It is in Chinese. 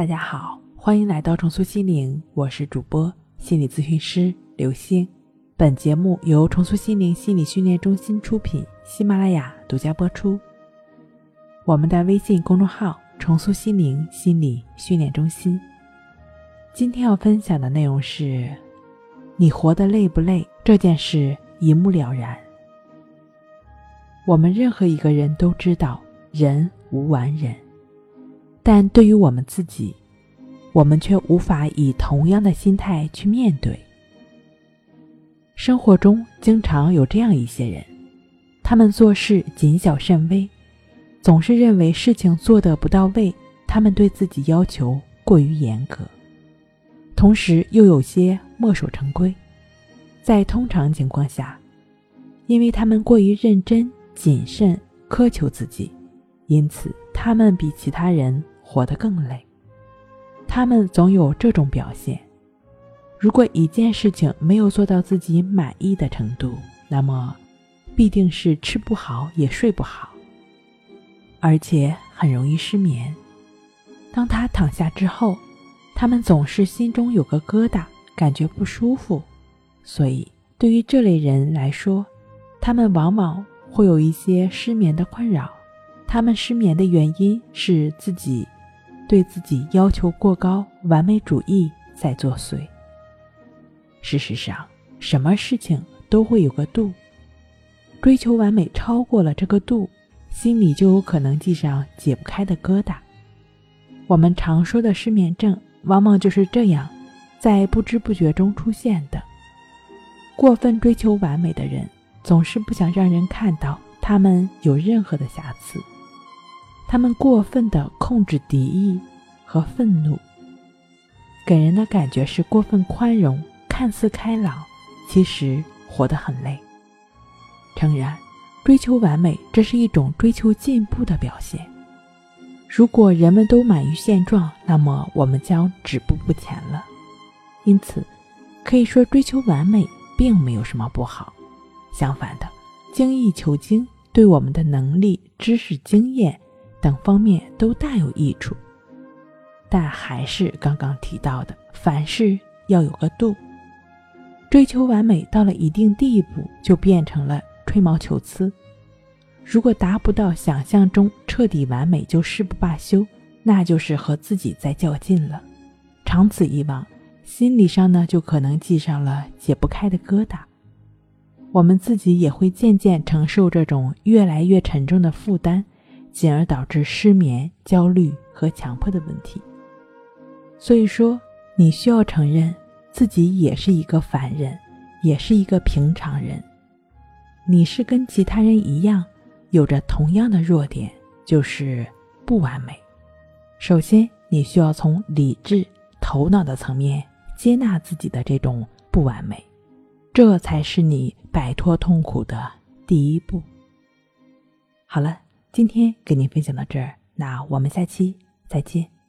大家好，欢迎来到重塑心灵，我是主播心理咨询师刘星。本节目由重塑心灵心理训练中心出品，喜马拉雅独家播出。我们的微信公众号“重塑心灵心理训练中心”。今天要分享的内容是：你活得累不累？这件事一目了然。我们任何一个人都知道，人无完人。但对于我们自己，我们却无法以同样的心态去面对。生活中经常有这样一些人，他们做事谨小慎微，总是认为事情做得不到位，他们对自己要求过于严格，同时又有些墨守成规。在通常情况下，因为他们过于认真、谨慎、苛求自己，因此他们比其他人。活得更累，他们总有这种表现。如果一件事情没有做到自己满意的程度，那么必定是吃不好也睡不好，而且很容易失眠。当他躺下之后，他们总是心中有个疙瘩，感觉不舒服。所以，对于这类人来说，他们往往会有一些失眠的困扰。他们失眠的原因是自己。对自己要求过高，完美主义在作祟。事实上，什么事情都会有个度，追求完美超过了这个度，心里就有可能系上解不开的疙瘩。我们常说的失眠症，往往就是这样，在不知不觉中出现的。过分追求完美的人，总是不想让人看到他们有任何的瑕疵。他们过分的控制敌意和愤怒，给人的感觉是过分宽容，看似开朗，其实活得很累。诚然，追求完美，这是一种追求进步的表现。如果人们都满于现状，那么我们将止步不前了。因此，可以说追求完美并没有什么不好。相反的，精益求精对我们的能力、知识、经验。等方面都大有益处，但还是刚刚提到的，凡事要有个度。追求完美到了一定地步，就变成了吹毛求疵。如果达不到想象中彻底完美，就誓不罢休，那就是和自己在较劲了。长此以往，心理上呢就可能系上了解不开的疙瘩，我们自己也会渐渐承受这种越来越沉重的负担。进而导致失眠、焦虑和强迫的问题。所以说，你需要承认自己也是一个凡人，也是一个平常人。你是跟其他人一样，有着同样的弱点，就是不完美。首先，你需要从理智、头脑的层面接纳自己的这种不完美，这才是你摆脱痛苦的第一步。好了。今天给您分享到这儿，那我们下期再见。